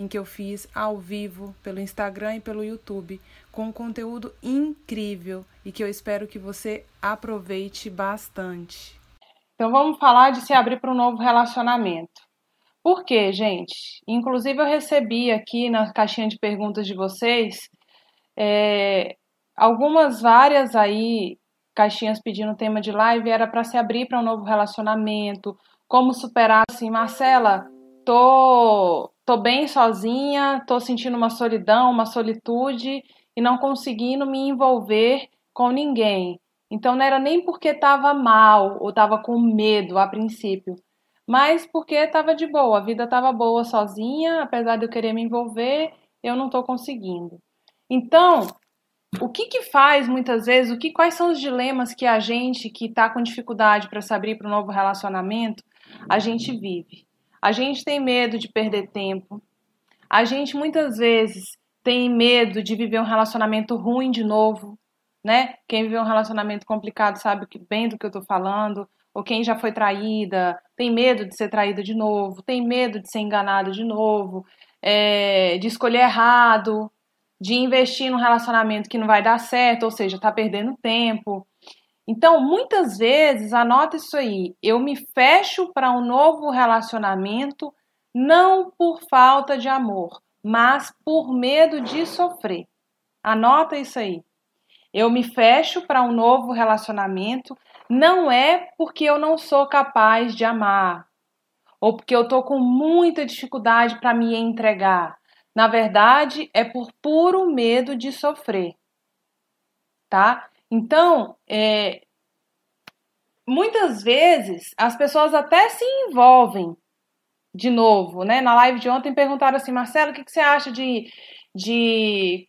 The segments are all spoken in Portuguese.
em que eu fiz ao vivo pelo Instagram e pelo YouTube, com um conteúdo incrível e que eu espero que você aproveite bastante. Então vamos falar de se abrir para um novo relacionamento. Por quê, gente? Inclusive eu recebi aqui na caixinha de perguntas de vocês é, algumas várias aí caixinhas pedindo tema de live era para se abrir para um novo relacionamento, como superar assim, Marcela, tô tô bem sozinha, tô sentindo uma solidão, uma solitude e não conseguindo me envolver com ninguém. Então não era nem porque estava mal ou estava com medo a princípio, mas porque estava de boa, a vida estava boa sozinha, apesar de eu querer me envolver, eu não estou conseguindo. Então, o que que faz muitas vezes, o que quais são os dilemas que a gente que está com dificuldade para se abrir para um novo relacionamento, a gente vive? A gente tem medo de perder tempo. A gente muitas vezes tem medo de viver um relacionamento ruim de novo, né? Quem viveu um relacionamento complicado sabe bem do que eu estou falando. Ou quem já foi traída, tem medo de ser traída de novo, tem medo de ser enganado de novo, é, de escolher errado, de investir num relacionamento que não vai dar certo, ou seja, está perdendo tempo. Então, muitas vezes, anota isso aí, eu me fecho para um novo relacionamento não por falta de amor, mas por medo de sofrer. Anota isso aí. Eu me fecho para um novo relacionamento não é porque eu não sou capaz de amar ou porque eu estou com muita dificuldade para me entregar. Na verdade, é por puro medo de sofrer, tá? Então, é, muitas vezes as pessoas até se envolvem de novo, né? Na live de ontem perguntaram assim, Marcelo, o que, que você acha de, de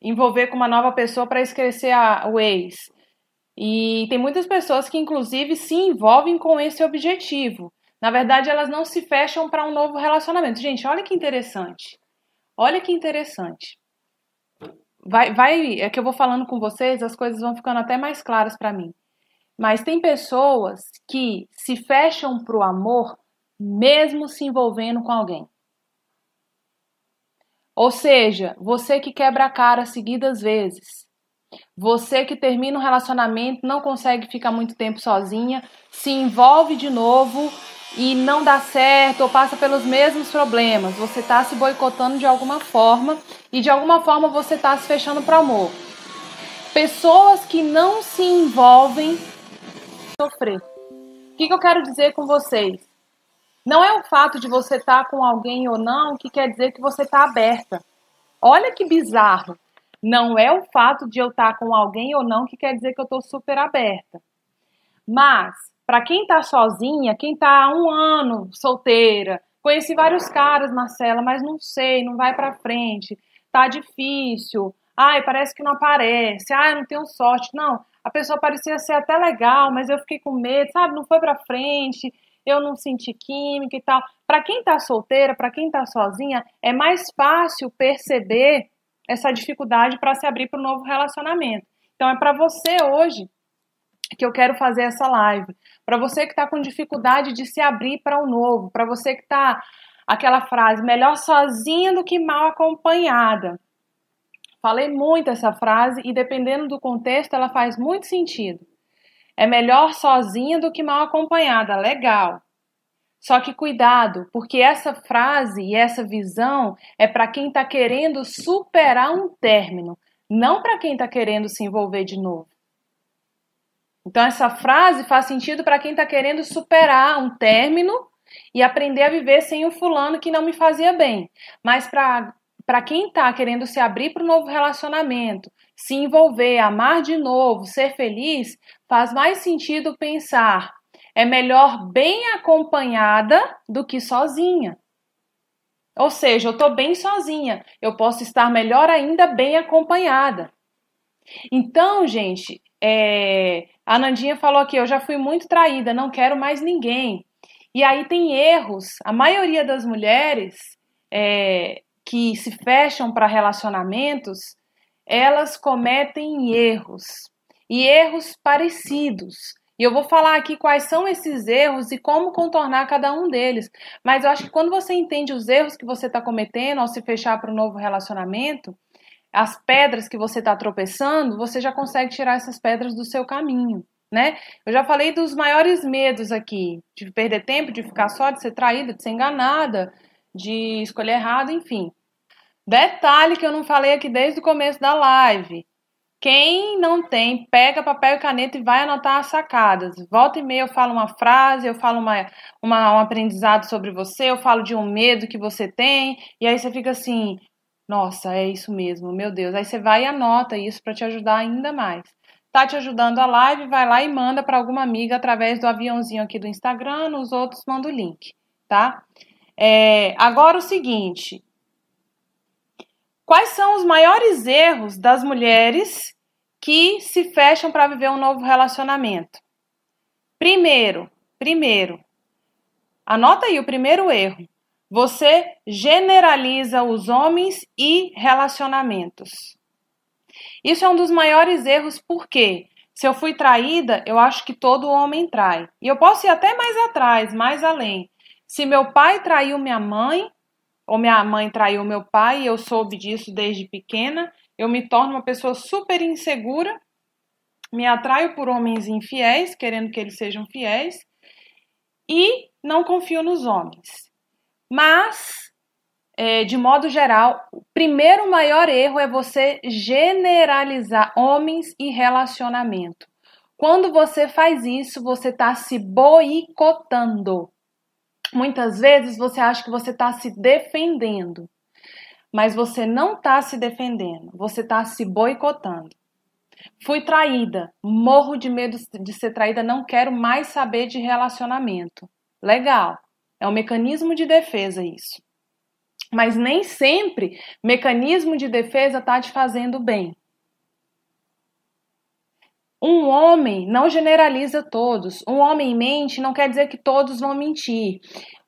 envolver com uma nova pessoa para esquecer a, o ex? E tem muitas pessoas que, inclusive, se envolvem com esse objetivo. Na verdade, elas não se fecham para um novo relacionamento. Gente, olha que interessante. Olha que interessante vai, vai, é que eu vou falando com vocês, as coisas vão ficando até mais claras para mim. Mas tem pessoas que se fecham pro amor mesmo se envolvendo com alguém. Ou seja, você que quebra a cara seguidas vezes, você que termina um relacionamento, não consegue ficar muito tempo sozinha, se envolve de novo e não dá certo ou passa pelos mesmos problemas, você está se boicotando de alguma forma e de alguma forma você está se fechando para o amor. Pessoas que não se envolvem sofrer. O que, que eu quero dizer com vocês? Não é o fato de você estar tá com alguém ou não que quer dizer que você está aberta. Olha que bizarro. Não é o fato de eu estar tá com alguém ou não que quer dizer que eu estou super aberta. Mas para quem tá sozinha, quem tá há um ano solteira, conheci vários caras, Marcela, mas não sei, não vai para frente, tá difícil. Ai, parece que não aparece. Ai, não tenho sorte. Não, a pessoa parecia ser até legal, mas eu fiquei com medo, sabe? Não foi para frente. Eu não senti química e tal. Para quem tá solteira, para quem tá sozinha, é mais fácil perceber essa dificuldade para se abrir para um novo relacionamento. Então é para você hoje que eu quero fazer essa live. Para você que está com dificuldade de se abrir para o novo, para você que está aquela frase melhor sozinha do que mal acompanhada. Falei muito essa frase e dependendo do contexto ela faz muito sentido. É melhor sozinha do que mal acompanhada, legal. Só que cuidado, porque essa frase e essa visão é para quem está querendo superar um término, não para quem está querendo se envolver de novo. Então, essa frase faz sentido para quem está querendo superar um término e aprender a viver sem o fulano que não me fazia bem. Mas para quem está querendo se abrir para um novo relacionamento, se envolver, amar de novo, ser feliz, faz mais sentido pensar: é melhor bem acompanhada do que sozinha. Ou seja, eu estou bem sozinha, eu posso estar melhor ainda bem acompanhada. Então, gente, é, a Nandinha falou aqui: eu já fui muito traída, não quero mais ninguém. E aí tem erros. A maioria das mulheres é, que se fecham para relacionamentos, elas cometem erros. E erros parecidos. E eu vou falar aqui quais são esses erros e como contornar cada um deles. Mas eu acho que quando você entende os erros que você está cometendo ao se fechar para um novo relacionamento, as pedras que você está tropeçando, você já consegue tirar essas pedras do seu caminho, né? Eu já falei dos maiores medos aqui, de perder tempo, de ficar só, de ser traída, de ser enganada, de escolher errado, enfim. Detalhe que eu não falei aqui desde o começo da live. Quem não tem, pega papel e caneta e vai anotar as sacadas. Volta e meia eu falo uma frase, eu falo uma, uma, um aprendizado sobre você, eu falo de um medo que você tem, e aí você fica assim, nossa, é isso mesmo, meu Deus. Aí você vai e anota isso para te ajudar ainda mais. Tá te ajudando a live, vai lá e manda para alguma amiga através do aviãozinho aqui do Instagram, nos outros manda o link, tá? É, agora o seguinte, quais são os maiores erros das mulheres que se fecham para viver um novo relacionamento? Primeiro, primeiro, anota aí o primeiro erro. Você generaliza os homens e relacionamentos. Isso é um dos maiores erros, porque se eu fui traída, eu acho que todo homem trai. E eu posso ir até mais atrás, mais além. Se meu pai traiu minha mãe, ou minha mãe traiu meu pai e eu soube disso desde pequena, eu me torno uma pessoa super insegura, me atraio por homens infiéis, querendo que eles sejam fiéis, e não confio nos homens. Mas, é, de modo geral, o primeiro maior erro é você generalizar homens e relacionamento. Quando você faz isso, você está se boicotando. Muitas vezes você acha que você está se defendendo, mas você não está se defendendo, você está se boicotando. Fui traída, morro de medo de ser traída, não quero mais saber de relacionamento. Legal. É um mecanismo de defesa isso. Mas nem sempre mecanismo de defesa está te fazendo bem. Um homem não generaliza todos. Um homem mente não quer dizer que todos vão mentir.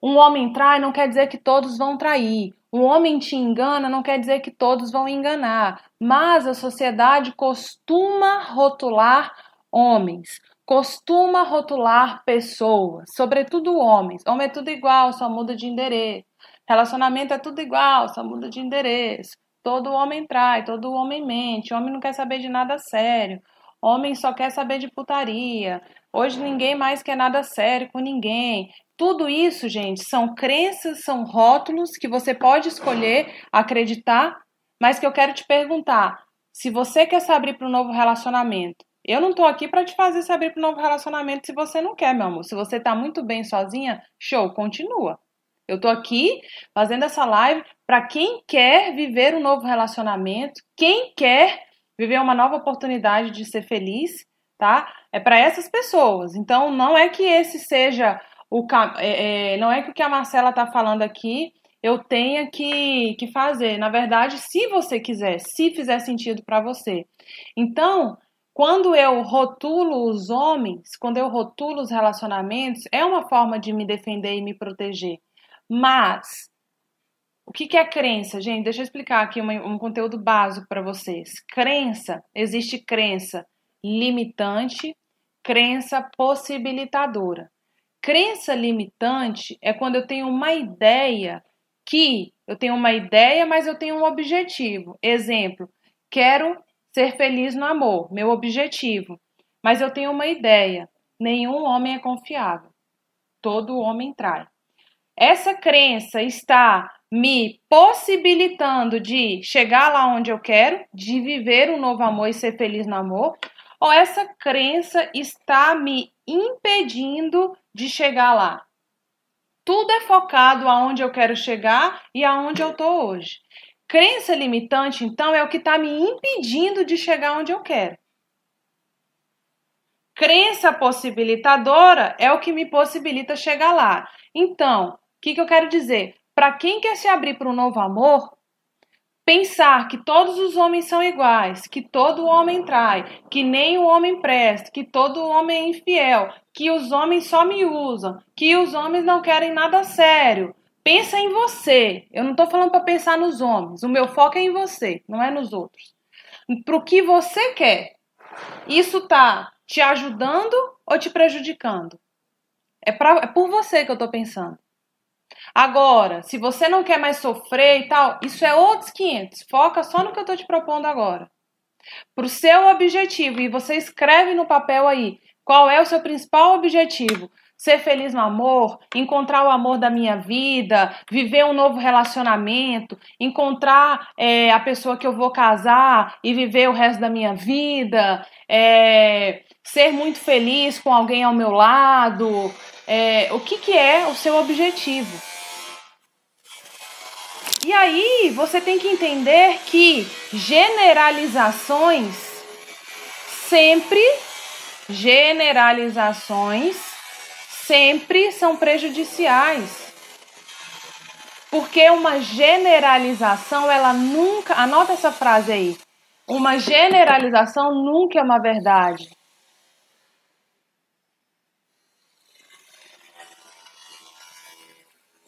Um homem trai não quer dizer que todos vão trair. Um homem te engana não quer dizer que todos vão enganar. Mas a sociedade costuma rotular homens costuma rotular pessoas, sobretudo homens. Homem é tudo igual, só muda de endereço. Relacionamento é tudo igual, só muda de endereço. Todo homem trai, todo homem mente. Homem não quer saber de nada sério. Homem só quer saber de putaria. Hoje ninguém mais quer nada sério com ninguém. Tudo isso, gente, são crenças, são rótulos que você pode escolher acreditar, mas que eu quero te perguntar: se você quer se abrir para um novo relacionamento, eu não tô aqui para te fazer saber para um novo relacionamento se você não quer, meu amor. Se você tá muito bem sozinha, show, continua. Eu tô aqui fazendo essa live para quem quer viver um novo relacionamento, quem quer viver uma nova oportunidade de ser feliz, tá? É para essas pessoas. Então, não é que esse seja o é, é, não é que o que a Marcela tá falando aqui eu tenha que, que fazer. Na verdade, se você quiser, se fizer sentido para você. Então, quando eu rotulo os homens, quando eu rotulo os relacionamentos, é uma forma de me defender e me proteger. Mas, o que é crença? Gente, deixa eu explicar aqui um, conteúdo básico para vocês. Crença, existe crença limitante, crença possibilitadora. Crença limitante é quando eu tenho uma ideia que eu tenho uma ideia, mas eu tenho um objetivo. Exemplo, quero ser feliz no amor, meu objetivo. Mas eu tenho uma ideia: nenhum homem é confiável. Todo homem trai. Essa crença está me possibilitando de chegar lá onde eu quero, de viver um novo amor e ser feliz no amor, ou essa crença está me impedindo de chegar lá? Tudo é focado aonde eu quero chegar e aonde eu estou hoje. Crença limitante, então, é o que está me impedindo de chegar onde eu quero. Crença possibilitadora é o que me possibilita chegar lá. Então, o que, que eu quero dizer? Para quem quer se abrir para um novo amor, pensar que todos os homens são iguais, que todo homem trai, que nem o homem presta, que todo homem é infiel, que os homens só me usam, que os homens não querem nada sério. Pensa em você. Eu não estou falando para pensar nos homens. O meu foco é em você, não é nos outros. Para o que você quer. Isso está te ajudando ou te prejudicando? É, pra, é por você que eu estou pensando. Agora, se você não quer mais sofrer e tal, isso é outros 500. Foca só no que eu estou te propondo agora. Para o seu objetivo, e você escreve no papel aí qual é o seu principal objetivo. Ser feliz no amor, encontrar o amor da minha vida, viver um novo relacionamento, encontrar é, a pessoa que eu vou casar e viver o resto da minha vida, é, ser muito feliz com alguém ao meu lado, é, o que, que é o seu objetivo. E aí você tem que entender que generalizações sempre, generalizações sempre são prejudiciais. Porque uma generalização, ela nunca, anota essa frase aí. Uma generalização nunca é uma verdade.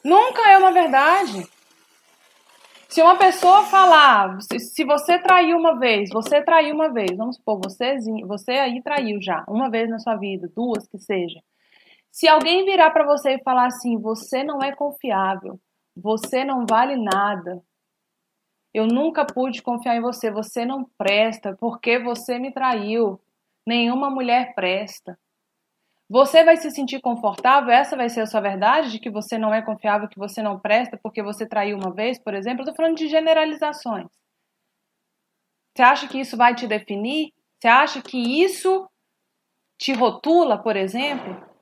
Nunca é uma verdade. Se uma pessoa falar, se você traiu uma vez, você traiu uma vez, vamos supor, você, você aí traiu já, uma vez na sua vida, duas que seja. Se alguém virar para você e falar assim, você não é confiável, você não vale nada, eu nunca pude confiar em você, você não presta, porque você me traiu, nenhuma mulher presta. Você vai se sentir confortável? Essa vai ser a sua verdade de que você não é confiável, que você não presta porque você traiu uma vez, por exemplo? Eu estou falando de generalizações. Você acha que isso vai te definir? Você acha que isso te rotula, por exemplo?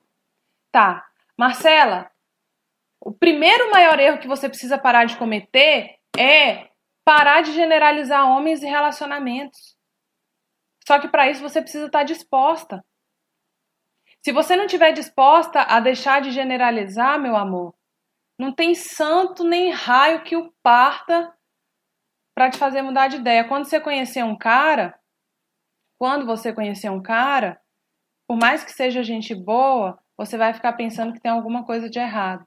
Tá. Marcela, o primeiro maior erro que você precisa parar de cometer é parar de generalizar homens e relacionamentos. Só que para isso você precisa estar disposta. Se você não estiver disposta a deixar de generalizar, meu amor, não tem santo nem raio que o parta para te fazer mudar de ideia. Quando você conhecer um cara, quando você conhecer um cara, por mais que seja gente boa, você vai ficar pensando que tem alguma coisa de errado.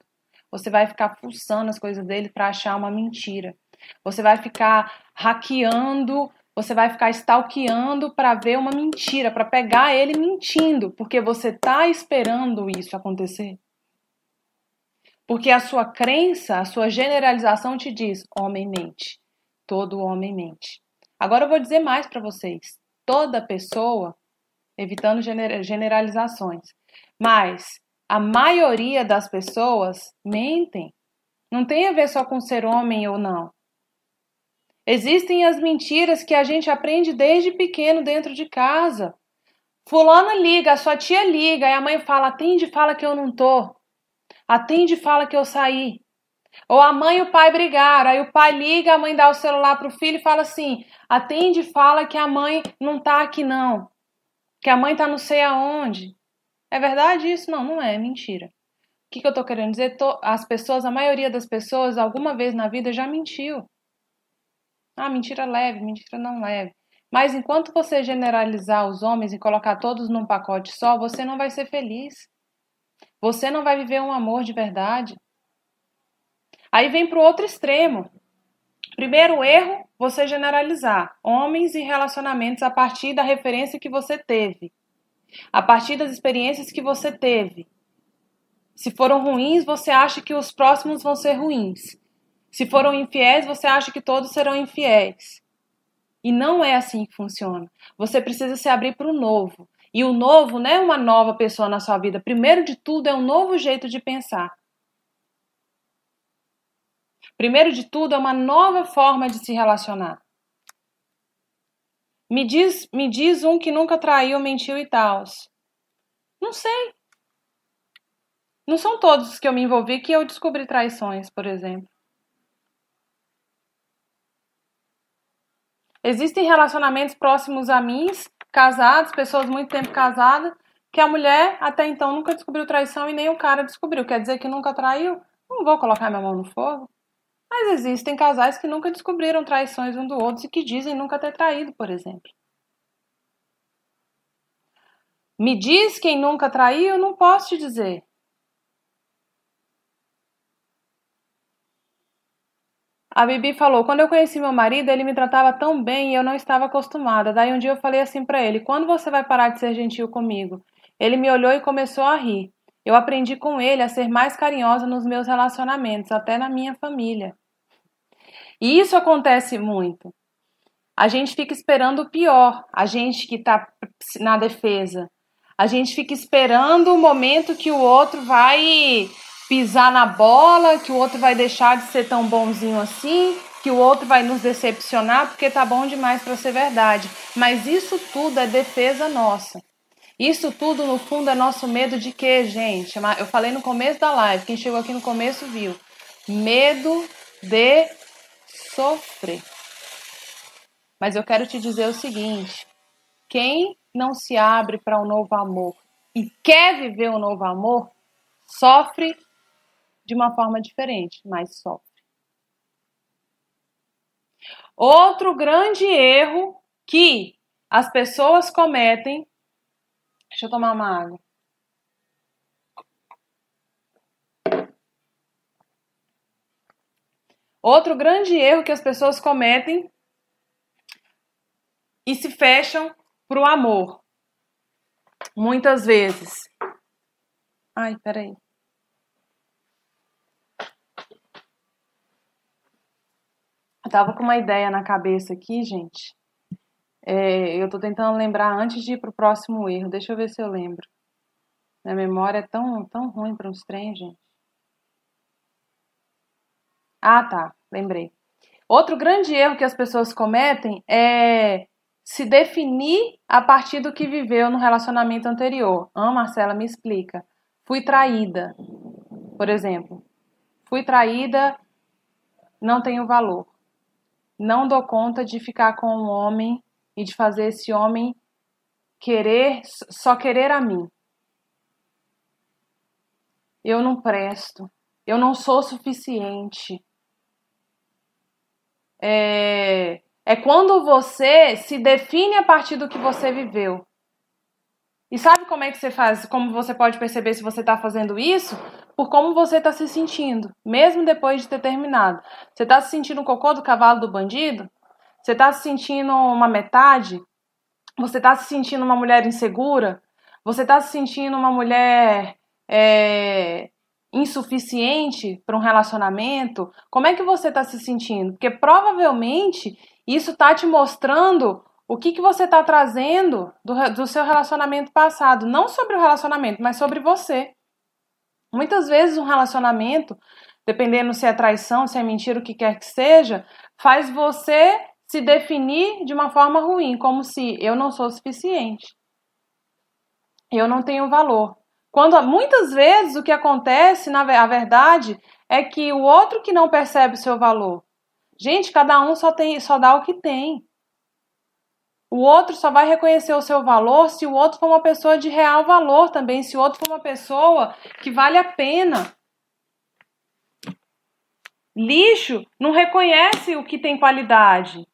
Você vai ficar fuçando as coisas dele para achar uma mentira. Você vai ficar hackeando você vai ficar stalkeando para ver uma mentira, para pegar ele mentindo, porque você está esperando isso acontecer. Porque a sua crença, a sua generalização te diz: homem mente. Todo homem mente. Agora eu vou dizer mais para vocês. Toda pessoa, evitando generalizações, mas a maioria das pessoas mentem. Não tem a ver só com ser homem ou não. Existem as mentiras que a gente aprende desde pequeno dentro de casa. Fulana liga, a sua tia liga, e a mãe fala: atende e fala que eu não tô. Atende e fala que eu saí. Ou a mãe e o pai brigaram, aí o pai liga, a mãe dá o celular pro filho e fala assim: atende e fala que a mãe não tá aqui não. Que a mãe tá não sei aonde. É verdade isso? Não, não é, é mentira. O que, que eu tô querendo dizer? As pessoas, a maioria das pessoas, alguma vez na vida já mentiu. Ah, mentira leve, mentira não leve. Mas enquanto você generalizar os homens e colocar todos num pacote só, você não vai ser feliz. Você não vai viver um amor de verdade. Aí vem para o outro extremo. Primeiro erro, você generalizar homens e relacionamentos a partir da referência que você teve, a partir das experiências que você teve. Se foram ruins, você acha que os próximos vão ser ruins. Se foram infiéis, você acha que todos serão infiéis. E não é assim que funciona. Você precisa se abrir para o novo. E o novo não é uma nova pessoa na sua vida. Primeiro de tudo, é um novo jeito de pensar. Primeiro de tudo, é uma nova forma de se relacionar. Me diz, me diz um que nunca traiu, mentiu e tal. Não sei. Não são todos que eu me envolvi que eu descobri traições, por exemplo. Existem relacionamentos próximos a mim, casados, pessoas muito tempo casadas, que a mulher até então nunca descobriu traição e nem o cara descobriu. Quer dizer que nunca traiu? Não vou colocar minha mão no fogo. Mas existem casais que nunca descobriram traições um do outro e que dizem nunca ter traído, por exemplo. Me diz quem nunca traiu, não posso te dizer. A Bibi falou: quando eu conheci meu marido, ele me tratava tão bem e eu não estava acostumada. Daí um dia eu falei assim para ele: quando você vai parar de ser gentil comigo? Ele me olhou e começou a rir. Eu aprendi com ele a ser mais carinhosa nos meus relacionamentos, até na minha família. E isso acontece muito. A gente fica esperando o pior, a gente que está na defesa. A gente fica esperando o momento que o outro vai pisar na bola, que o outro vai deixar de ser tão bonzinho assim, que o outro vai nos decepcionar porque tá bom demais para ser verdade. Mas isso tudo é defesa nossa. Isso tudo, no fundo, é nosso medo de quê, gente? Eu falei no começo da live, quem chegou aqui no começo viu. Medo de sofrer. Mas eu quero te dizer o seguinte: quem não se abre para um novo amor e quer viver um novo amor, sofre de uma forma diferente, mas sofre. Outro grande erro que as pessoas cometem. Deixa eu tomar uma água. Outro grande erro que as pessoas cometem e se fecham para o amor. Muitas vezes. Ai, peraí. Eu tava com uma ideia na cabeça aqui, gente. É, eu tô tentando lembrar antes de ir pro próximo erro. Deixa eu ver se eu lembro. Minha memória é tão, tão ruim para uns trem, gente. Ah, tá. Lembrei. Outro grande erro que as pessoas cometem é se definir a partir do que viveu no relacionamento anterior. Ah, Marcela, me explica. Fui traída, por exemplo. Fui traída, não tenho valor não dou conta de ficar com um homem e de fazer esse homem querer, só querer a mim. Eu não presto, eu não sou suficiente. É, é quando você se define a partir do que você viveu. E sabe como é que você faz? Como você pode perceber se você está fazendo isso? Por como você está se sentindo, mesmo depois de ter terminado. Você está se sentindo um cocô do cavalo do bandido? Você está se sentindo uma metade? Você está se sentindo uma mulher insegura? Você está se sentindo uma mulher é, insuficiente para um relacionamento? Como é que você está se sentindo? Porque provavelmente isso está te mostrando o que, que você está trazendo do, do seu relacionamento passado, não sobre o relacionamento, mas sobre você. Muitas vezes um relacionamento, dependendo se é traição, se é mentira, o que quer que seja, faz você se definir de uma forma ruim, como se eu não sou suficiente. Eu não tenho valor. Quando muitas vezes o que acontece, na a verdade, é que o outro que não percebe o seu valor. Gente, cada um só tem, só dá o que tem. O outro só vai reconhecer o seu valor se o outro for uma pessoa de real valor também, se o outro for uma pessoa que vale a pena. Lixo não reconhece o que tem qualidade.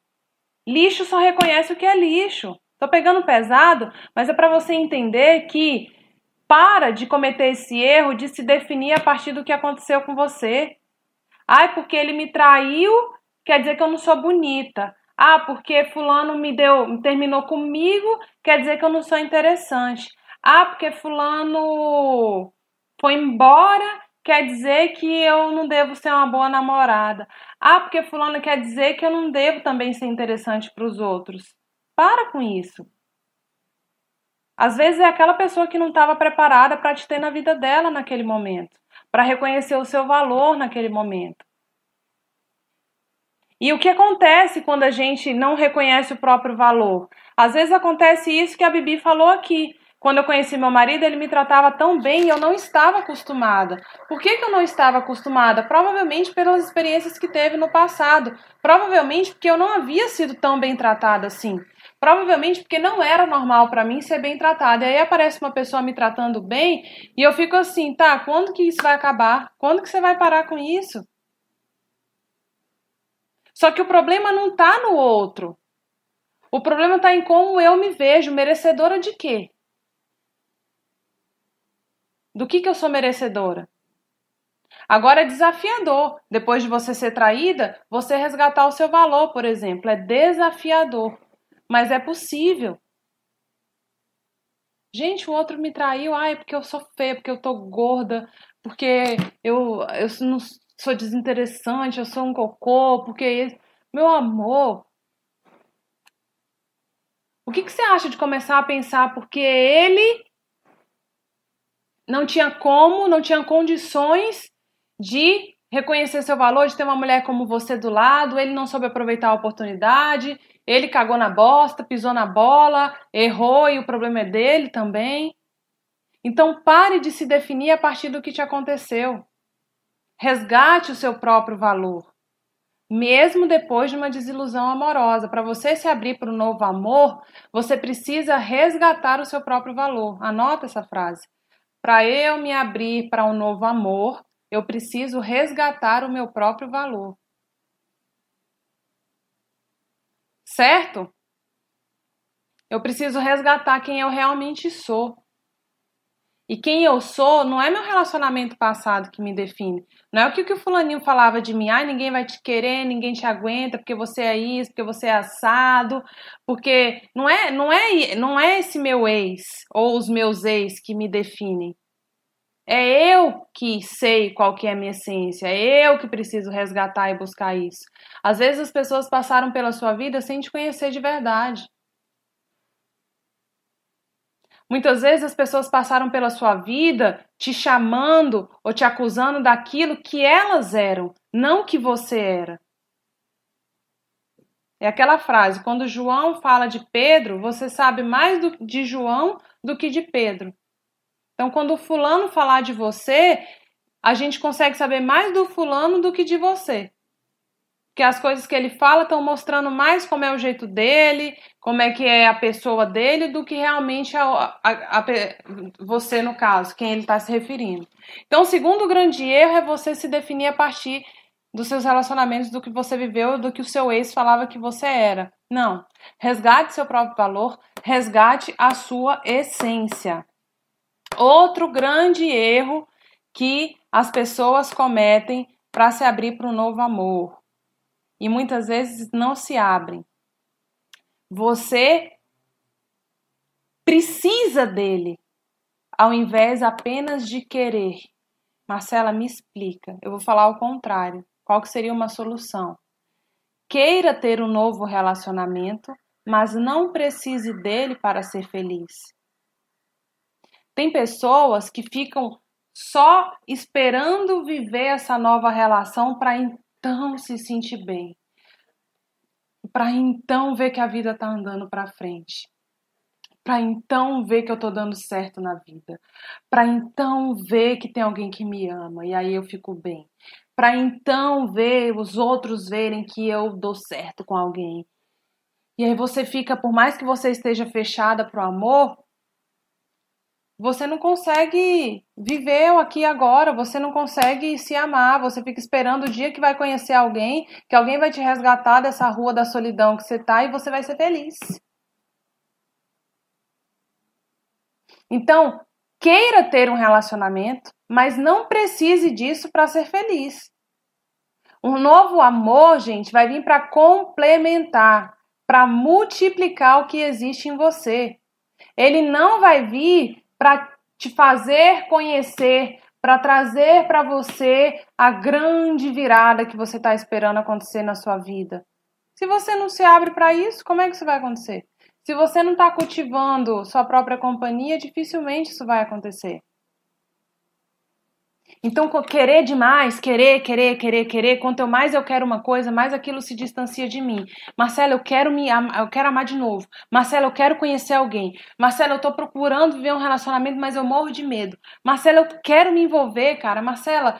Lixo só reconhece o que é lixo. Tô pegando pesado, mas é para você entender que para de cometer esse erro de se definir a partir do que aconteceu com você. Ai, porque ele me traiu, quer dizer que eu não sou bonita. Ah, porque fulano me deu, terminou comigo, quer dizer que eu não sou interessante. Ah, porque fulano foi embora, quer dizer que eu não devo ser uma boa namorada. Ah, porque fulano quer dizer que eu não devo também ser interessante para os outros. Para com isso. Às vezes é aquela pessoa que não estava preparada para te ter na vida dela naquele momento, para reconhecer o seu valor naquele momento. E o que acontece quando a gente não reconhece o próprio valor? Às vezes acontece isso que a Bibi falou aqui. Quando eu conheci meu marido, ele me tratava tão bem e eu não estava acostumada. Por que, que eu não estava acostumada? Provavelmente pelas experiências que teve no passado. Provavelmente porque eu não havia sido tão bem tratada assim. Provavelmente porque não era normal para mim ser bem tratada. E aí aparece uma pessoa me tratando bem e eu fico assim, tá, quando que isso vai acabar? Quando que você vai parar com isso? Só que o problema não está no outro. O problema está em como eu me vejo, merecedora de quê? Do que, que eu sou merecedora? Agora é desafiador, depois de você ser traída, você resgatar o seu valor, por exemplo. É desafiador, mas é possível. Gente, o outro me traiu, ai, porque eu sou feia, porque eu tô gorda, porque eu, eu não sou desinteressante, eu sou um cocô, porque. Meu amor, o que, que você acha de começar a pensar porque ele não tinha como, não tinha condições de reconhecer seu valor, de ter uma mulher como você do lado, ele não soube aproveitar a oportunidade, ele cagou na bosta, pisou na bola, errou e o problema é dele também. Então pare de se definir a partir do que te aconteceu. Resgate o seu próprio valor. Mesmo depois de uma desilusão amorosa, para você se abrir para o novo amor, você precisa resgatar o seu próprio valor. Anota essa frase. Para eu me abrir para um novo amor, eu preciso resgatar o meu próprio valor. Certo? Eu preciso resgatar quem eu realmente sou. E quem eu sou não é meu relacionamento passado que me define. Não é o que, que o fulaninho falava de mim. Ai, ninguém vai te querer, ninguém te aguenta, porque você é isso, porque você é assado. Porque não é, não é, não é esse meu ex ou os meus ex que me definem. É eu que sei qual que é a minha essência, é eu que preciso resgatar e buscar isso. Às vezes as pessoas passaram pela sua vida sem te conhecer de verdade. Muitas vezes as pessoas passaram pela sua vida te chamando ou te acusando daquilo que elas eram, não que você era. É aquela frase: quando João fala de Pedro, você sabe mais do, de João do que de Pedro. Então, quando o fulano falar de você, a gente consegue saber mais do fulano do que de você. Porque as coisas que ele fala estão mostrando mais como é o jeito dele, como é que é a pessoa dele, do que realmente a, a, a você, no caso, quem ele está se referindo. Então, o segundo grande erro é você se definir a partir dos seus relacionamentos, do que você viveu, do que o seu ex falava que você era. Não. Resgate seu próprio valor, resgate a sua essência. Outro grande erro que as pessoas cometem para se abrir para um novo amor. E muitas vezes não se abrem. Você precisa dele, ao invés apenas de querer. Marcela, me explica. Eu vou falar o contrário. Qual que seria uma solução? Queira ter um novo relacionamento, mas não precise dele para ser feliz. Tem pessoas que ficam só esperando viver essa nova relação para então se sentir bem. Para então ver que a vida está andando para frente. Para então ver que eu estou dando certo na vida. Para então ver que tem alguém que me ama e aí eu fico bem. Para então ver os outros verem que eu dou certo com alguém. E aí você fica, por mais que você esteja fechada para o amor, você não consegue viver aqui agora, você não consegue se amar, você fica esperando o dia que vai conhecer alguém, que alguém vai te resgatar dessa rua da solidão que você tá e você vai ser feliz. Então, queira ter um relacionamento, mas não precise disso para ser feliz. Um novo amor, gente, vai vir para complementar, para multiplicar o que existe em você. Ele não vai vir para te fazer conhecer, para trazer para você a grande virada que você está esperando acontecer na sua vida. Se você não se abre para isso, como é que isso vai acontecer? Se você não está cultivando sua própria companhia, dificilmente isso vai acontecer. Então, querer demais, querer, querer, querer, querer, quanto mais eu quero uma coisa, mais aquilo se distancia de mim. Marcela, eu quero me eu quero amar de novo. Marcela, eu quero conhecer alguém. Marcela, eu tô procurando viver um relacionamento, mas eu morro de medo. Marcela, eu quero me envolver, cara. Marcela,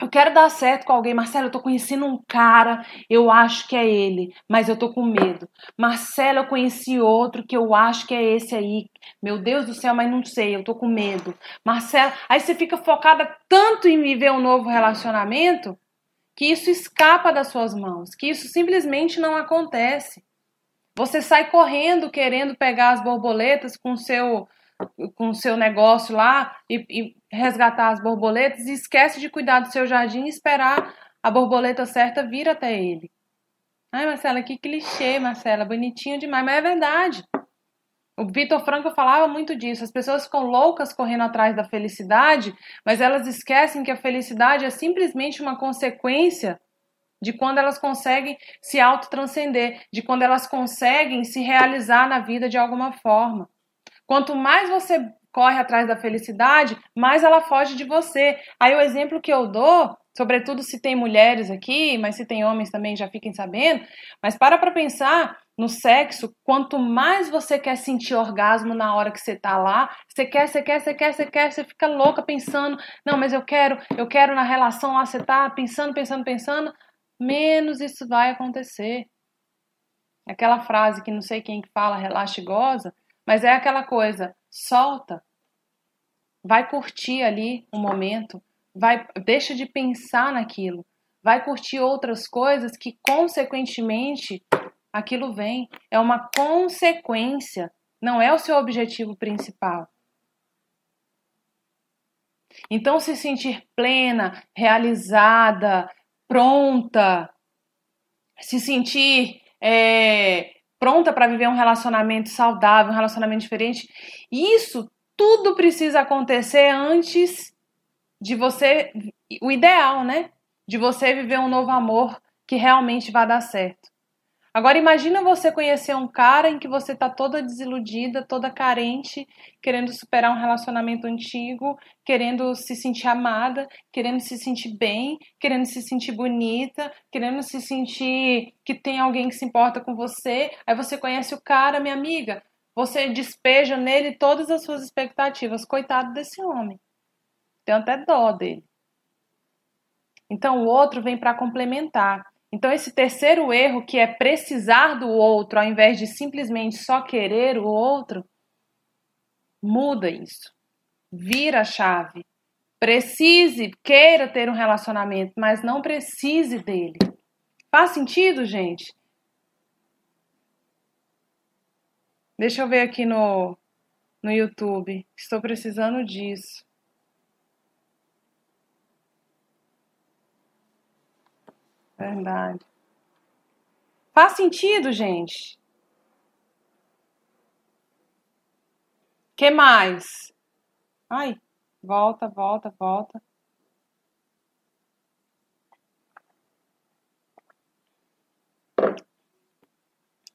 eu quero dar certo com alguém. Marcelo, eu tô conhecendo um cara, eu acho que é ele, mas eu tô com medo. Marcelo, eu conheci outro que eu acho que é esse aí. Meu Deus do céu, mas não sei, eu tô com medo. Marcelo, aí você fica focada tanto em viver um novo relacionamento que isso escapa das suas mãos, que isso simplesmente não acontece. Você sai correndo querendo pegar as borboletas com seu com seu negócio lá e, e resgatar as borboletas e esquece de cuidar do seu jardim e esperar a borboleta certa vir até ele. Ai, Marcela, que clichê, Marcela, bonitinho demais, mas é verdade. O Vitor Franco falava muito disso. As pessoas ficam loucas correndo atrás da felicidade, mas elas esquecem que a felicidade é simplesmente uma consequência de quando elas conseguem se autotranscender, de quando elas conseguem se realizar na vida de alguma forma. Quanto mais você corre atrás da felicidade, mais ela foge de você. Aí o exemplo que eu dou, sobretudo se tem mulheres aqui, mas se tem homens também já fiquem sabendo, mas para para pensar no sexo, quanto mais você quer sentir orgasmo na hora que você tá lá, você quer, você quer, você quer, você quer, você fica louca pensando, não, mas eu quero, eu quero na relação lá, você tá pensando, pensando, pensando, menos isso vai acontecer. Aquela frase que não sei quem que fala, relaxa e goza, mas é aquela coisa, solta. Vai curtir ali um momento, vai deixa de pensar naquilo, vai curtir outras coisas que consequentemente aquilo vem. É uma consequência, não é o seu objetivo principal. Então, se sentir plena, realizada, pronta, se sentir é, pronta para viver um relacionamento saudável, um relacionamento diferente, isso tudo precisa acontecer antes de você, o ideal, né? De você viver um novo amor que realmente vai dar certo. Agora imagina você conhecer um cara em que você tá toda desiludida, toda carente, querendo superar um relacionamento antigo, querendo se sentir amada, querendo se sentir bem, querendo se sentir bonita, querendo se sentir que tem alguém que se importa com você. Aí você conhece o cara, minha amiga, você despeja nele todas as suas expectativas. Coitado desse homem. Tem até dó dele. Então o outro vem para complementar. Então, esse terceiro erro, que é precisar do outro ao invés de simplesmente só querer o outro, muda isso. Vira a chave. Precise, queira ter um relacionamento, mas não precise dele. Faz sentido, gente? Deixa eu ver aqui no, no YouTube. Estou precisando disso. Verdade. Faz sentido, gente? que mais? Ai, volta, volta, volta.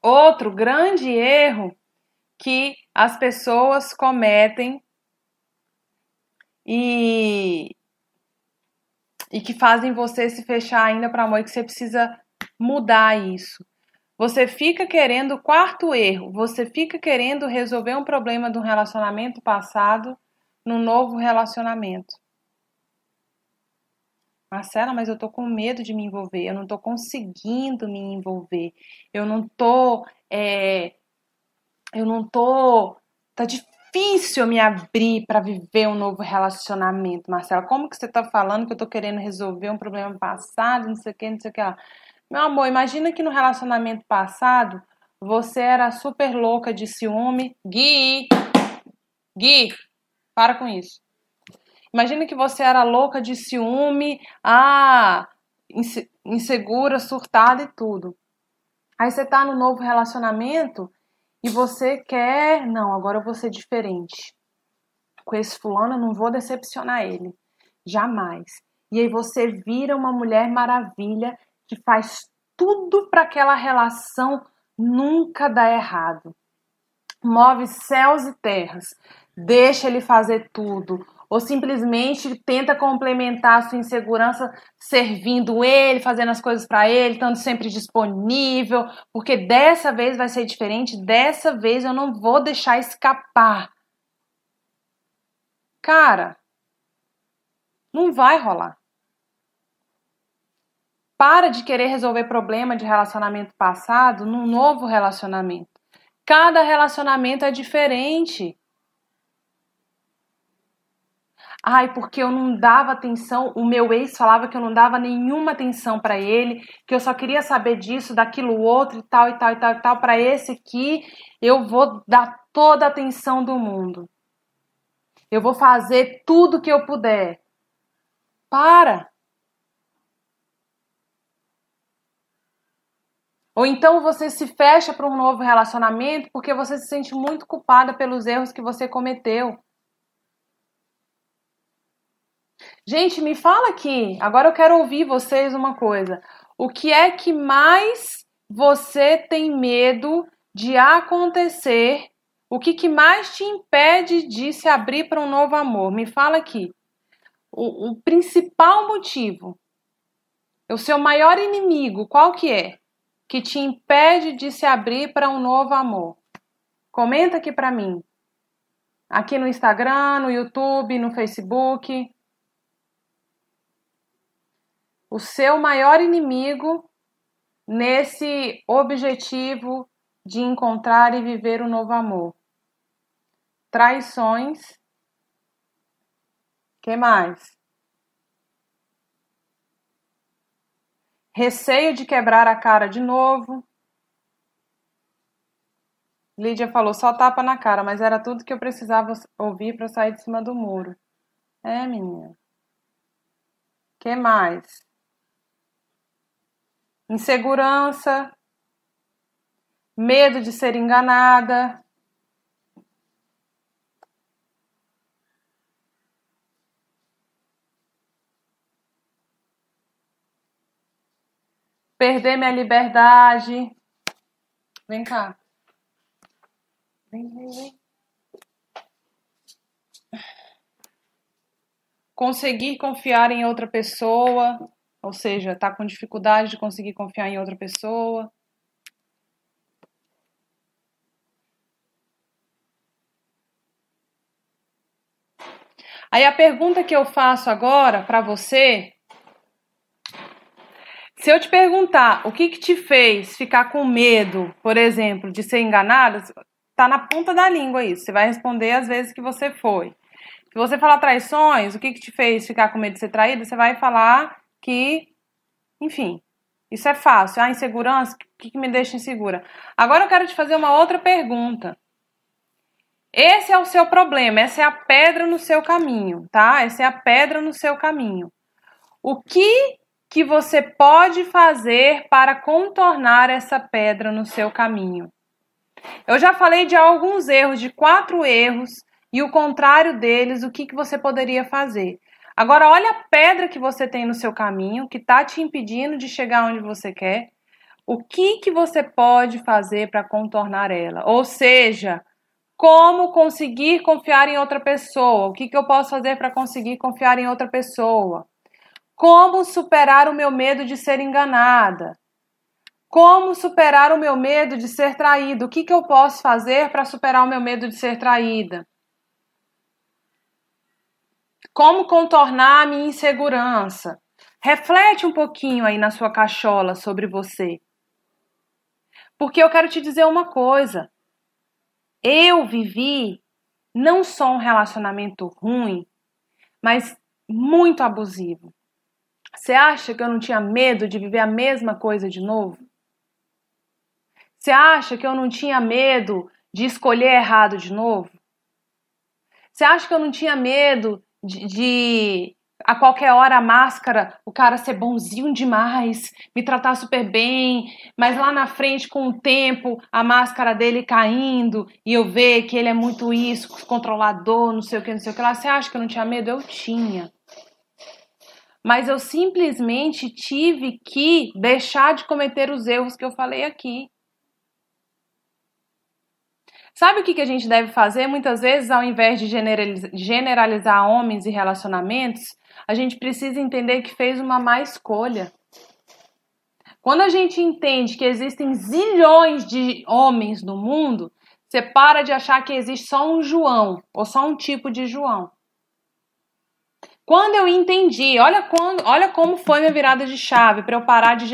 Outro grande erro que as pessoas cometem e e que fazem você se fechar ainda para amor e que você precisa mudar isso. Você fica querendo, quarto erro, você fica querendo resolver um problema do relacionamento passado num novo relacionamento. Marcela, mas eu tô com medo de me envolver, eu não tô conseguindo me envolver, eu não tô, é, eu não tô, tá difícil difícil me abrir para viver um novo relacionamento, Marcela. Como que você está falando que eu estou querendo resolver um problema passado, não sei o que, não sei o que lá. Meu amor, imagina que no relacionamento passado você era super louca de ciúme. Gui! Gui! Para com isso. Imagina que você era louca de ciúme, ah, insegura, surtada e tudo. Aí você tá no novo relacionamento e você quer, não, agora eu vou ser diferente. Com esse fulano eu não vou decepcionar ele. Jamais. E aí você vira uma mulher maravilha que faz tudo para aquela relação nunca dar errado. Move céus e terras. Deixa ele fazer tudo ou simplesmente tenta complementar a sua insegurança servindo ele, fazendo as coisas para ele, estando sempre disponível, porque dessa vez vai ser diferente, dessa vez eu não vou deixar escapar. Cara, não vai rolar. Para de querer resolver problema de relacionamento passado num novo relacionamento. Cada relacionamento é diferente. Ai, porque eu não dava atenção, o meu ex falava que eu não dava nenhuma atenção para ele, que eu só queria saber disso, daquilo outro e tal e tal e tal e tal. Para esse aqui, eu vou dar toda a atenção do mundo. Eu vou fazer tudo que eu puder. Para. Ou então você se fecha para um novo relacionamento porque você se sente muito culpada pelos erros que você cometeu. Gente, me fala aqui. Agora eu quero ouvir vocês uma coisa. O que é que mais você tem medo de acontecer? O que, que mais te impede de se abrir para um novo amor? Me fala aqui. O, o principal motivo, o seu maior inimigo, qual que é? Que te impede de se abrir para um novo amor? Comenta aqui para mim. Aqui no Instagram, no YouTube, no Facebook o seu maior inimigo nesse objetivo de encontrar e viver o um novo amor. Traições. Que mais? Receio de quebrar a cara de novo. Lídia falou só tapa na cara, mas era tudo que eu precisava ouvir para sair de cima do muro. É, menina. Que mais? Insegurança, medo de ser enganada. Perder minha liberdade. Vem cá. Vem, vem, vem. Conseguir confiar em outra pessoa. Ou seja, está com dificuldade de conseguir confiar em outra pessoa. Aí a pergunta que eu faço agora para você, se eu te perguntar o que, que te fez ficar com medo, por exemplo, de ser enganada, tá na ponta da língua isso. Você vai responder às vezes que você foi. Se você falar traições, o que, que te fez ficar com medo de ser traída, você vai falar que, enfim, isso é fácil. A insegurança, o que, que me deixa insegura? Agora eu quero te fazer uma outra pergunta. Esse é o seu problema, essa é a pedra no seu caminho, tá? Essa é a pedra no seu caminho. O que que você pode fazer para contornar essa pedra no seu caminho? Eu já falei de alguns erros, de quatro erros, e o contrário deles, o que, que você poderia fazer. Agora, olha a pedra que você tem no seu caminho, que está te impedindo de chegar onde você quer. O que, que você pode fazer para contornar ela? Ou seja, como conseguir confiar em outra pessoa? O que, que eu posso fazer para conseguir confiar em outra pessoa? Como superar o meu medo de ser enganada? Como superar o meu medo de ser traído? O que, que eu posso fazer para superar o meu medo de ser traída? Como contornar a minha insegurança? Reflete um pouquinho aí na sua cachola sobre você. Porque eu quero te dizer uma coisa. Eu vivi não só um relacionamento ruim, mas muito abusivo. Você acha que eu não tinha medo de viver a mesma coisa de novo? Você acha que eu não tinha medo de escolher errado de novo? Você acha que eu não tinha medo de, de a qualquer hora a máscara, o cara ser bonzinho demais, me tratar super bem, mas lá na frente, com o tempo, a máscara dele caindo e eu ver que ele é muito isso, controlador, não sei o que, não sei o que lá. Você acha que eu não tinha medo? Eu tinha. Mas eu simplesmente tive que deixar de cometer os erros que eu falei aqui. Sabe o que, que a gente deve fazer? Muitas vezes, ao invés de generalizar homens e relacionamentos, a gente precisa entender que fez uma má escolha. Quando a gente entende que existem zilhões de homens no mundo, você para de achar que existe só um João ou só um tipo de João. Quando eu entendi, olha, quando, olha como foi minha virada de chave para eu parar de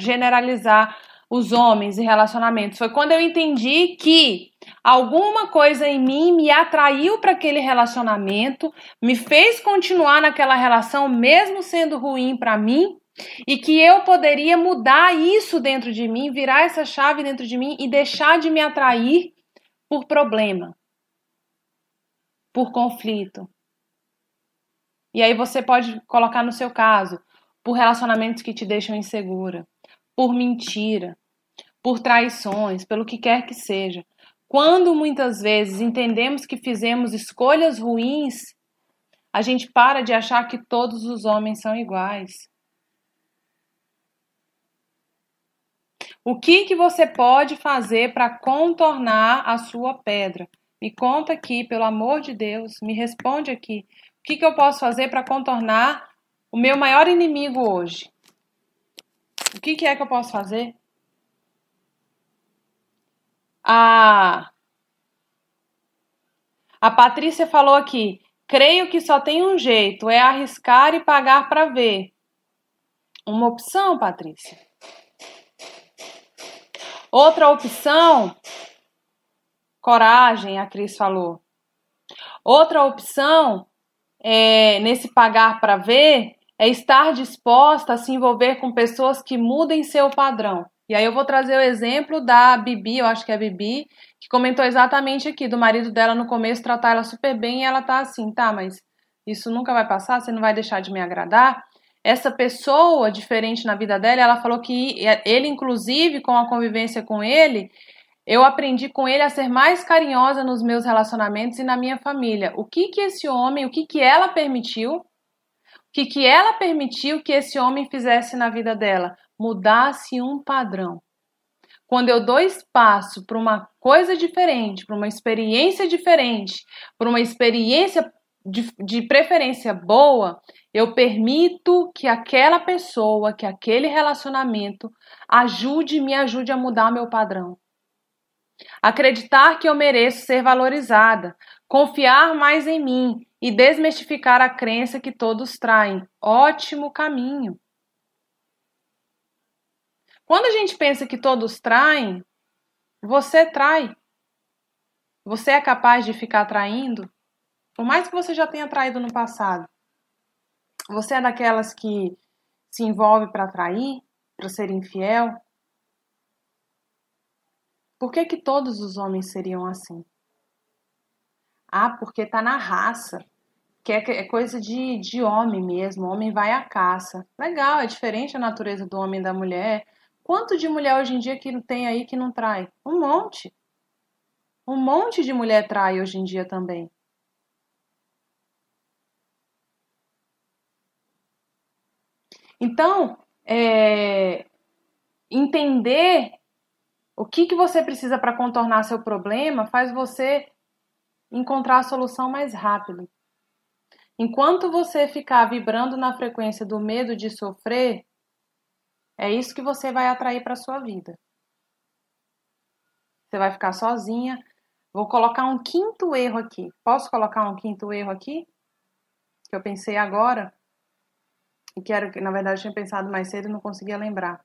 generalizar os homens e relacionamentos. Foi quando eu entendi que alguma coisa em mim me atraiu para aquele relacionamento, me fez continuar naquela relação mesmo sendo ruim para mim, e que eu poderia mudar isso dentro de mim, virar essa chave dentro de mim e deixar de me atrair por problema, por conflito. E aí você pode colocar no seu caso, por relacionamentos que te deixam insegura, por mentira, por traições, pelo que quer que seja. Quando muitas vezes entendemos que fizemos escolhas ruins, a gente para de achar que todos os homens são iguais. O que que você pode fazer para contornar a sua pedra? Me conta aqui, pelo amor de Deus, me responde aqui. O que, que eu posso fazer para contornar o meu maior inimigo hoje? O que, que é que eu posso fazer? A, a Patrícia falou aqui: creio que só tem um jeito, é arriscar e pagar para ver. Uma opção, Patrícia. Outra opção, coragem, a Cris falou. Outra opção, é, nesse pagar para ver, é estar disposta a se envolver com pessoas que mudem seu padrão. E aí eu vou trazer o exemplo da Bibi, eu acho que é a Bibi, que comentou exatamente aqui, do marido dela no começo tratar ela super bem e ela tá assim, tá, mas isso nunca vai passar, você não vai deixar de me agradar. Essa pessoa diferente na vida dela, ela falou que ele, inclusive, com a convivência com ele, eu aprendi com ele a ser mais carinhosa nos meus relacionamentos e na minha família. O que que esse homem, o que que ela permitiu? O que que ela permitiu que esse homem fizesse na vida dela? Mudasse um padrão. Quando eu dou espaço para uma coisa diferente, para uma experiência diferente, para uma experiência de, de preferência boa, eu permito que aquela pessoa, que aquele relacionamento ajude, me ajude a mudar meu padrão. Acreditar que eu mereço ser valorizada, confiar mais em mim e desmistificar a crença que todos traem. Ótimo caminho. Quando a gente pensa que todos traem, você trai. Você é capaz de ficar traindo? Por mais que você já tenha traído no passado. Você é daquelas que se envolve para trair, para ser infiel? Por que, que todos os homens seriam assim? Ah, porque tá na raça. Que é, é coisa de, de homem mesmo. O homem vai à caça. Legal, é diferente a natureza do homem e da mulher. Quanto de mulher hoje em dia que tem aí que não trai? Um monte. Um monte de mulher trai hoje em dia também. Então, é, entender o que, que você precisa para contornar seu problema faz você encontrar a solução mais rápido. Enquanto você ficar vibrando na frequência do medo de sofrer, é isso que você vai atrair para sua vida. Você vai ficar sozinha. Vou colocar um quinto erro aqui. Posso colocar um quinto erro aqui? Que eu pensei agora. E que era que, na verdade, tinha pensado mais cedo e não conseguia lembrar.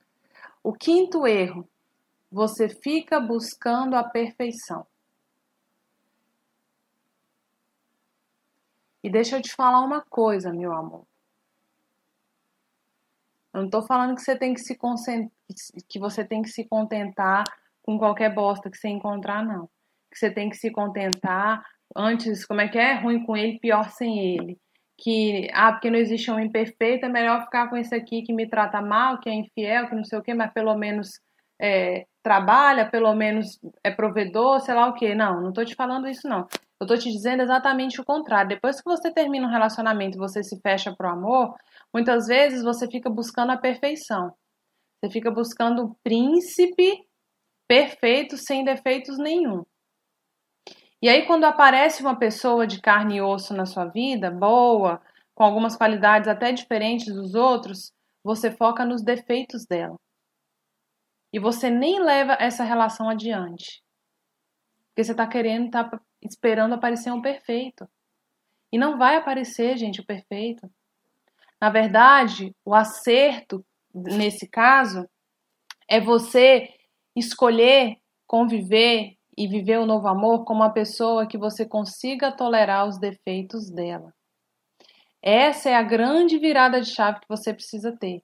O quinto erro você fica buscando a perfeição. E deixa eu te falar uma coisa, meu amor. Eu não estou falando que você tem que se que você tem que se contentar com qualquer bosta que você encontrar, não. Que você tem que se contentar antes, como é que é? Ruim com ele, pior sem ele. Que, ah, porque não existe um imperfeito, é melhor ficar com esse aqui que me trata mal, que é infiel, que não sei o quê, mas pelo menos é, trabalha, pelo menos é provedor, sei lá o que. Não, não estou te falando isso, não. Eu estou te dizendo exatamente o contrário. Depois que você termina um relacionamento e você se fecha pro amor, muitas vezes você fica buscando a perfeição. Você fica buscando o príncipe perfeito, sem defeitos nenhum. E aí, quando aparece uma pessoa de carne e osso na sua vida, boa, com algumas qualidades até diferentes dos outros, você foca nos defeitos dela. E você nem leva essa relação adiante. Porque você está querendo, está esperando aparecer um perfeito. E não vai aparecer, gente, o perfeito. Na verdade, o acerto, nesse caso, é você escolher conviver e viver o novo amor com uma pessoa que você consiga tolerar os defeitos dela. Essa é a grande virada de chave que você precisa ter.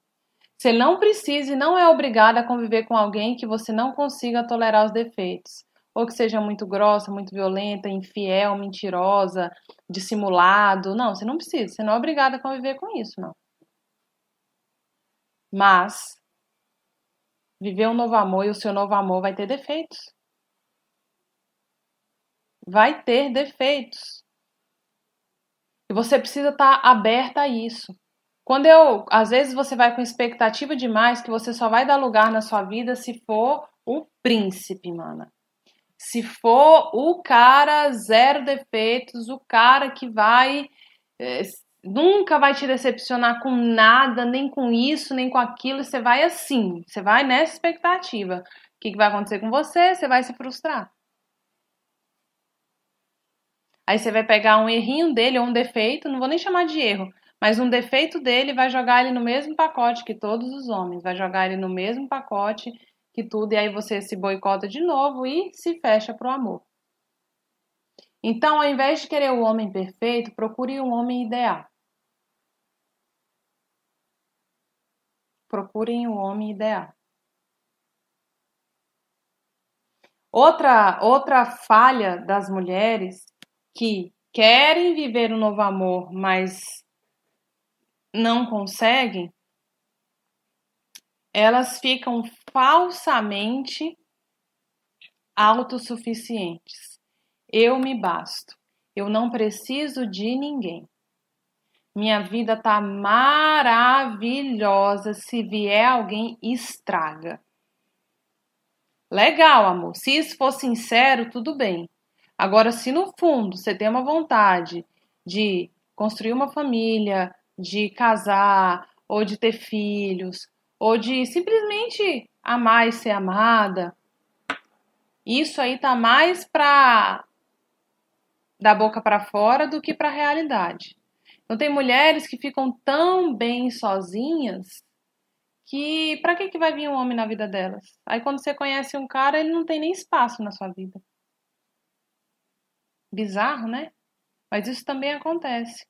Você não precisa e não é obrigada a conviver com alguém que você não consiga tolerar os defeitos. Ou que seja muito grossa, muito violenta, infiel, mentirosa, dissimulado. Não, você não precisa. Você não é obrigada a conviver com isso, não. Mas viver um novo amor e o seu novo amor vai ter defeitos. Vai ter defeitos. E você precisa estar aberta a isso. Quando eu, às vezes você vai com expectativa demais que você só vai dar lugar na sua vida se for o príncipe, mana. Se for o cara zero defeitos, o cara que vai é, nunca vai te decepcionar com nada, nem com isso, nem com aquilo, você vai assim, você vai nessa expectativa. O que, que vai acontecer com você? Você vai se frustrar. Aí você vai pegar um errinho dele ou um defeito, não vou nem chamar de erro, mas um defeito dele vai jogar ele no mesmo pacote que todos os homens, vai jogar ele no mesmo pacote que tudo, e aí você se boicota de novo e se fecha para o amor. Então, ao invés de querer o homem perfeito, procure um homem ideal. Procurem o homem ideal. Outra, outra falha das mulheres que querem viver um novo amor, mas não conseguem, elas ficam falsamente autossuficientes. Eu me basto. Eu não preciso de ninguém. Minha vida tá maravilhosa. Se vier alguém, estraga. Legal, amor. Se isso for sincero, tudo bem. Agora, se no fundo você tem uma vontade de construir uma família, de casar, ou de ter filhos, ou de simplesmente amar e ser amada, isso aí tá mais pra da boca para fora do que para a realidade. Então tem mulheres que ficam tão bem sozinhas que para que que vai vir um homem na vida delas? Aí quando você conhece um cara, ele não tem nem espaço na sua vida. Bizarro, né? Mas isso também acontece.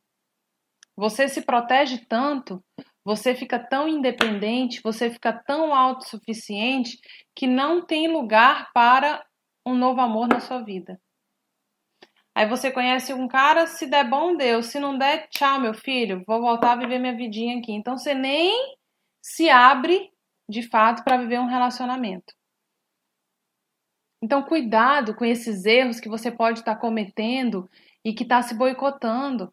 Você se protege tanto, você fica tão independente, você fica tão autossuficiente que não tem lugar para um novo amor na sua vida. Aí você conhece um cara, se der bom, Deus. Se não der, tchau, meu filho. Vou voltar a viver minha vidinha aqui. Então você nem se abre de fato para viver um relacionamento. Então, cuidado com esses erros que você pode estar tá cometendo e que está se boicotando.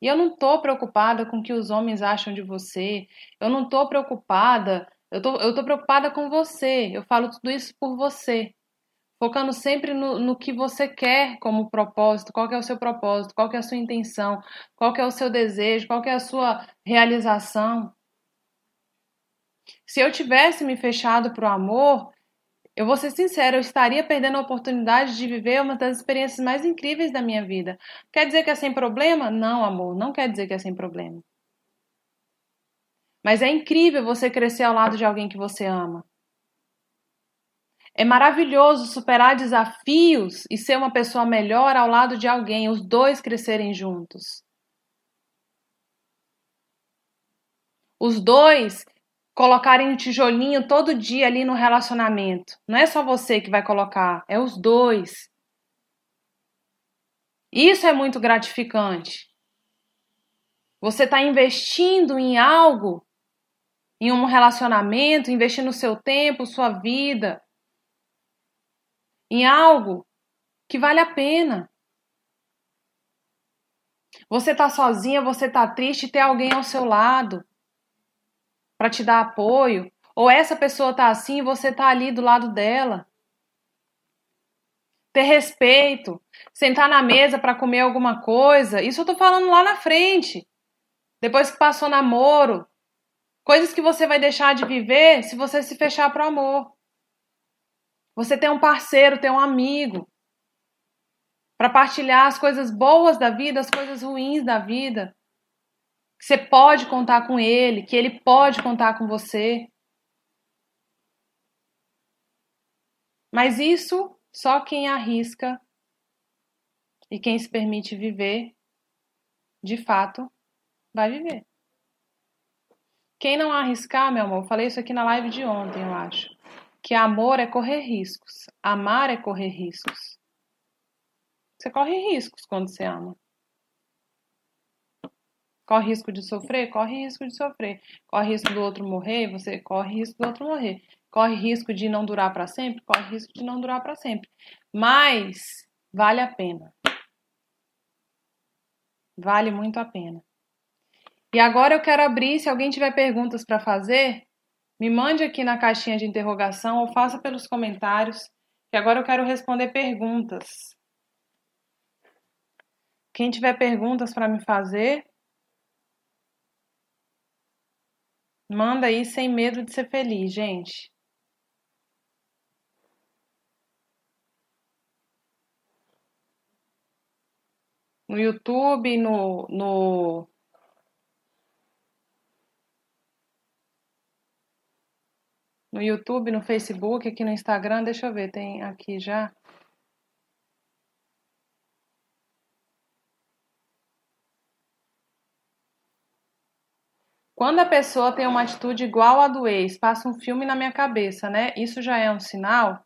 E eu não estou preocupada com o que os homens acham de você. Eu não estou preocupada. Eu tô, eu tô preocupada com você. Eu falo tudo isso por você focando sempre no, no que você quer como propósito, qual é o seu propósito, qual é a sua intenção, qual é o seu desejo, qual é a sua realização. Se eu tivesse me fechado para o amor, eu vou ser sincera, eu estaria perdendo a oportunidade de viver uma das experiências mais incríveis da minha vida. Quer dizer que é sem problema? Não, amor, não quer dizer que é sem problema. Mas é incrível você crescer ao lado de alguém que você ama. É maravilhoso superar desafios e ser uma pessoa melhor ao lado de alguém, os dois crescerem juntos. Os dois colocarem um tijolinho todo dia ali no relacionamento. Não é só você que vai colocar, é os dois. Isso é muito gratificante. Você está investindo em algo, em um relacionamento, investindo seu tempo, sua vida em algo que vale a pena. Você tá sozinha, você tá triste, ter alguém ao seu lado para te dar apoio, ou essa pessoa tá assim e você tá ali do lado dela. Ter respeito, sentar na mesa para comer alguma coisa, isso eu tô falando lá na frente. Depois que passou namoro, coisas que você vai deixar de viver se você se fechar pro amor. Você tem um parceiro, tem um amigo para partilhar as coisas boas da vida, as coisas ruins da vida. Que você pode contar com ele, que ele pode contar com você. Mas isso só quem arrisca e quem se permite viver, de fato, vai viver. Quem não arriscar, meu amor, falei isso aqui na live de ontem, eu acho. Que amor é correr riscos. Amar é correr riscos. Você corre riscos quando você ama. Corre risco de sofrer? Corre risco de sofrer. Corre risco do outro morrer? Você corre risco do outro morrer. Corre risco de não durar para sempre? Corre risco de não durar para sempre. Mas vale a pena. Vale muito a pena. E agora eu quero abrir, se alguém tiver perguntas para fazer, me mande aqui na caixinha de interrogação ou faça pelos comentários, que agora eu quero responder perguntas. Quem tiver perguntas para me fazer, manda aí sem medo de ser feliz, gente. No YouTube, no, no no YouTube, no Facebook, aqui no Instagram, deixa eu ver, tem aqui já. Quando a pessoa tem uma atitude igual à do ex, passa um filme na minha cabeça, né? Isso já é um sinal?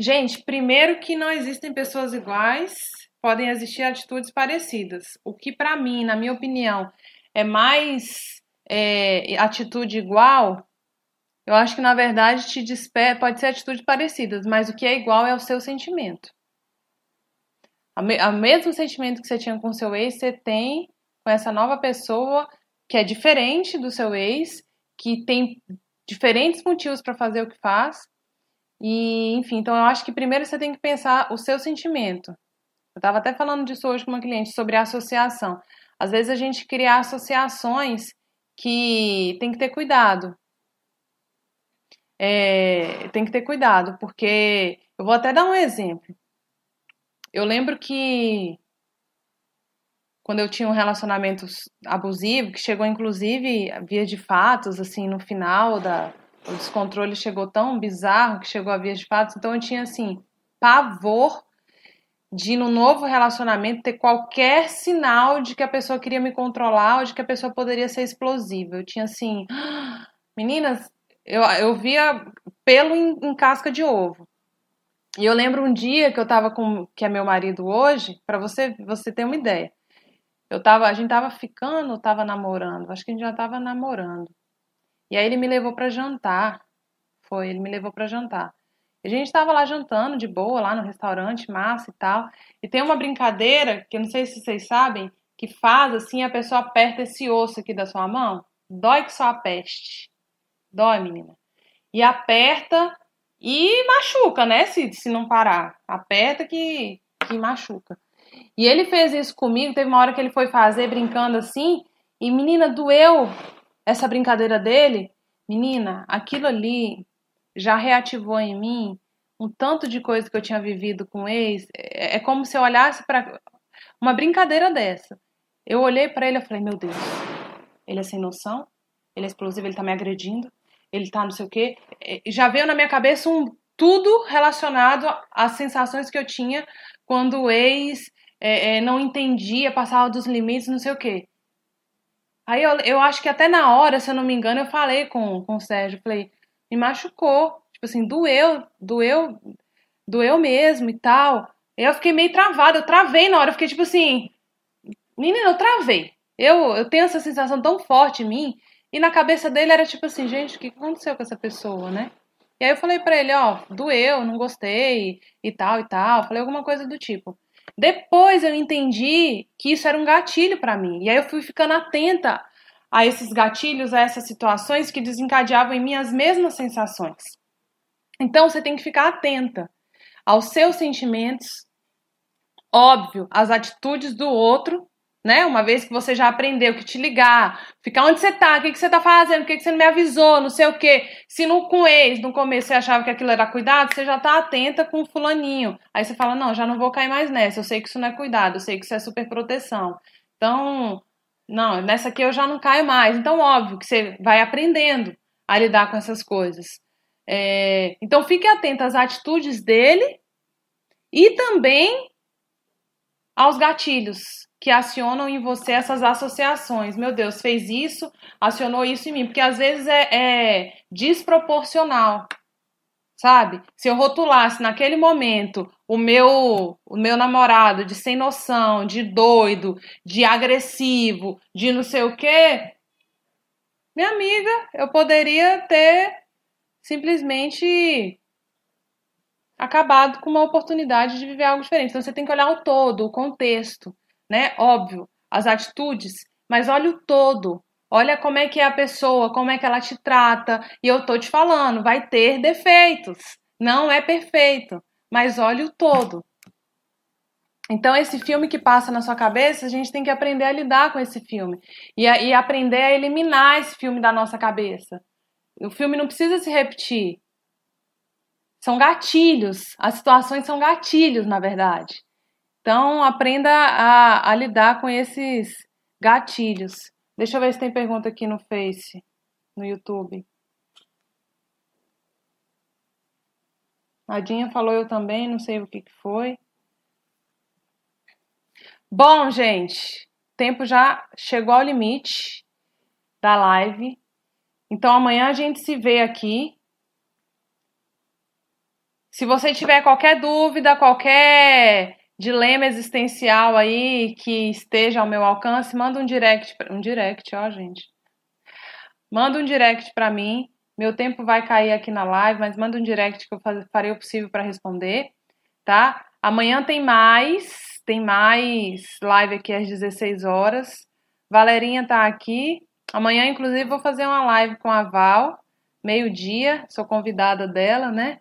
Gente, primeiro que não existem pessoas iguais, podem existir atitudes parecidas. O que para mim, na minha opinião, é mais é, atitude igual, eu acho que na verdade te desper pode ser atitudes parecidas, mas o que é igual é o seu sentimento. O mesmo sentimento que você tinha com seu ex, você tem com essa nova pessoa que é diferente do seu ex, que tem diferentes motivos para fazer o que faz. E, enfim, então eu acho que primeiro você tem que pensar o seu sentimento. Eu estava até falando disso hoje com uma cliente sobre associação. Às vezes a gente cria associações que tem que ter cuidado. É, tem que ter cuidado, porque eu vou até dar um exemplo. Eu lembro que quando eu tinha um relacionamento abusivo, que chegou inclusive via de fatos, assim, no final da o descontrole chegou tão bizarro que chegou a via de fatos, então eu tinha assim pavor de no novo relacionamento ter qualquer sinal de que a pessoa queria me controlar ou de que a pessoa poderia ser explosiva. Eu tinha assim, meninas, eu, eu via pelo em, em casca de ovo. E eu lembro um dia que eu tava com que é meu marido hoje, para você você ter uma ideia. Eu tava, a gente tava ficando, tava namorando, acho que a gente já tava namorando. E aí ele me levou para jantar. Foi, ele me levou para jantar. A gente tava lá jantando de boa, lá no restaurante, massa e tal. E tem uma brincadeira, que eu não sei se vocês sabem, que faz assim, a pessoa aperta esse osso aqui da sua mão. Dói que só a peste. Dói, menina. E aperta e machuca, né? Se, se não parar. Aperta que, que machuca. E ele fez isso comigo, teve uma hora que ele foi fazer brincando assim, e menina, doeu essa brincadeira dele. Menina, aquilo ali já reativou em mim um tanto de coisa que eu tinha vivido com o ex. É, é como se eu olhasse para uma brincadeira dessa. Eu olhei para ele e falei: Meu Deus, ele é sem noção, ele é explosivo, ele tá me agredindo, ele tá não sei o quê. É, já veio na minha cabeça um tudo relacionado às sensações que eu tinha quando o ex é, é, não entendia, passava dos limites, não sei o quê. Aí eu, eu acho que até na hora, se eu não me engano, eu falei com, com o Sérgio, falei, me machucou, tipo assim, doeu, doeu, doeu mesmo e tal. Eu fiquei meio travada, eu travei na hora, eu fiquei tipo assim, menina, eu travei. Eu, eu tenho essa sensação tão forte em mim, e na cabeça dele era tipo assim, gente, o que aconteceu com essa pessoa, né? E aí eu falei pra ele, ó, doeu, não gostei e tal e tal. Falei alguma coisa do tipo. Depois eu entendi que isso era um gatilho para mim. E aí eu fui ficando atenta a esses gatilhos, a essas situações que desencadeavam em mim as mesmas sensações. Então você tem que ficar atenta aos seus sentimentos, óbvio, às atitudes do outro né? Uma vez que você já aprendeu que te ligar, ficar onde você tá, o que, que você tá fazendo, o que, que você não me avisou, não sei o quê. Se no, com ex, no começo você achava que aquilo era cuidado, você já tá atenta com o fulaninho. Aí você fala, não, já não vou cair mais nessa, eu sei que isso não é cuidado, eu sei que isso é super proteção. Então, não, nessa aqui eu já não caio mais. Então, óbvio que você vai aprendendo a lidar com essas coisas. É, então fique atento às atitudes dele e também aos gatilhos que acionam em você essas associações. Meu Deus, fez isso, acionou isso em mim, porque às vezes é, é desproporcional, sabe? Se eu rotulasse naquele momento o meu o meu namorado de sem noção, de doido, de agressivo, de não sei o quê, minha amiga, eu poderia ter simplesmente acabado com uma oportunidade de viver algo diferente. Então você tem que olhar o todo, o contexto, né? Óbvio, as atitudes, mas olha o todo. Olha como é que é a pessoa, como é que ela te trata. E eu tô te falando, vai ter defeitos. Não é perfeito, mas olha o todo. Então, esse filme que passa na sua cabeça, a gente tem que aprender a lidar com esse filme. E, a, e aprender a eliminar esse filme da nossa cabeça. O filme não precisa se repetir. São gatilhos. As situações são gatilhos, na verdade. Então, aprenda a, a lidar com esses gatilhos. Deixa eu ver se tem pergunta aqui no Face, no YouTube. A Dinha falou eu também, não sei o que, que foi. Bom, gente, tempo já chegou ao limite da live. Então amanhã a gente se vê aqui. Se você tiver qualquer dúvida, qualquer dilema existencial aí que esteja ao meu alcance, manda um direct, um direct, ó, gente. Manda um direct para mim. Meu tempo vai cair aqui na live, mas manda um direct que eu farei o possível para responder, tá? Amanhã tem mais, tem mais live aqui às 16 horas. Valerinha tá aqui. Amanhã, inclusive, vou fazer uma live com a Val, meio-dia. Sou convidada dela, né?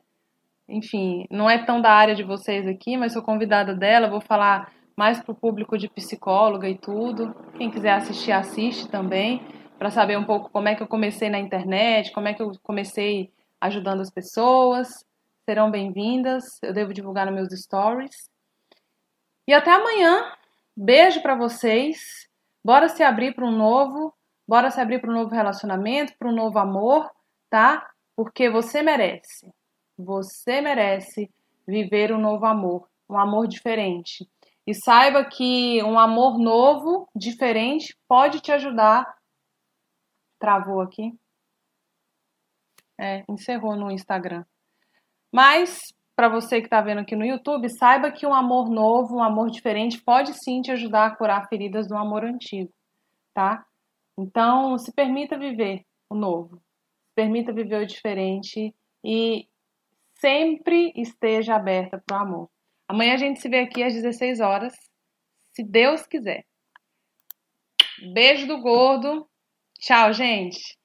Enfim, não é tão da área de vocês aqui, mas sou convidada dela, vou falar mais para o público de psicóloga e tudo. Quem quiser assistir, assiste também, para saber um pouco como é que eu comecei na internet, como é que eu comecei ajudando as pessoas. Serão bem-vindas, eu devo divulgar nos meus stories. E até amanhã. Beijo para vocês. Bora se abrir para um novo, bora se abrir para um novo relacionamento, para um novo amor, tá? Porque você merece. Você merece viver um novo amor, um amor diferente. E saiba que um amor novo, diferente, pode te ajudar. Travou aqui. É, encerrou no Instagram. Mas, para você que está vendo aqui no YouTube, saiba que um amor novo, um amor diferente, pode sim te ajudar a curar feridas do amor antigo, tá? Então, se permita viver o novo. Permita viver o diferente e sempre esteja aberta para o amor. Amanhã a gente se vê aqui às 16 horas, se Deus quiser. Beijo do gordo. Tchau, gente.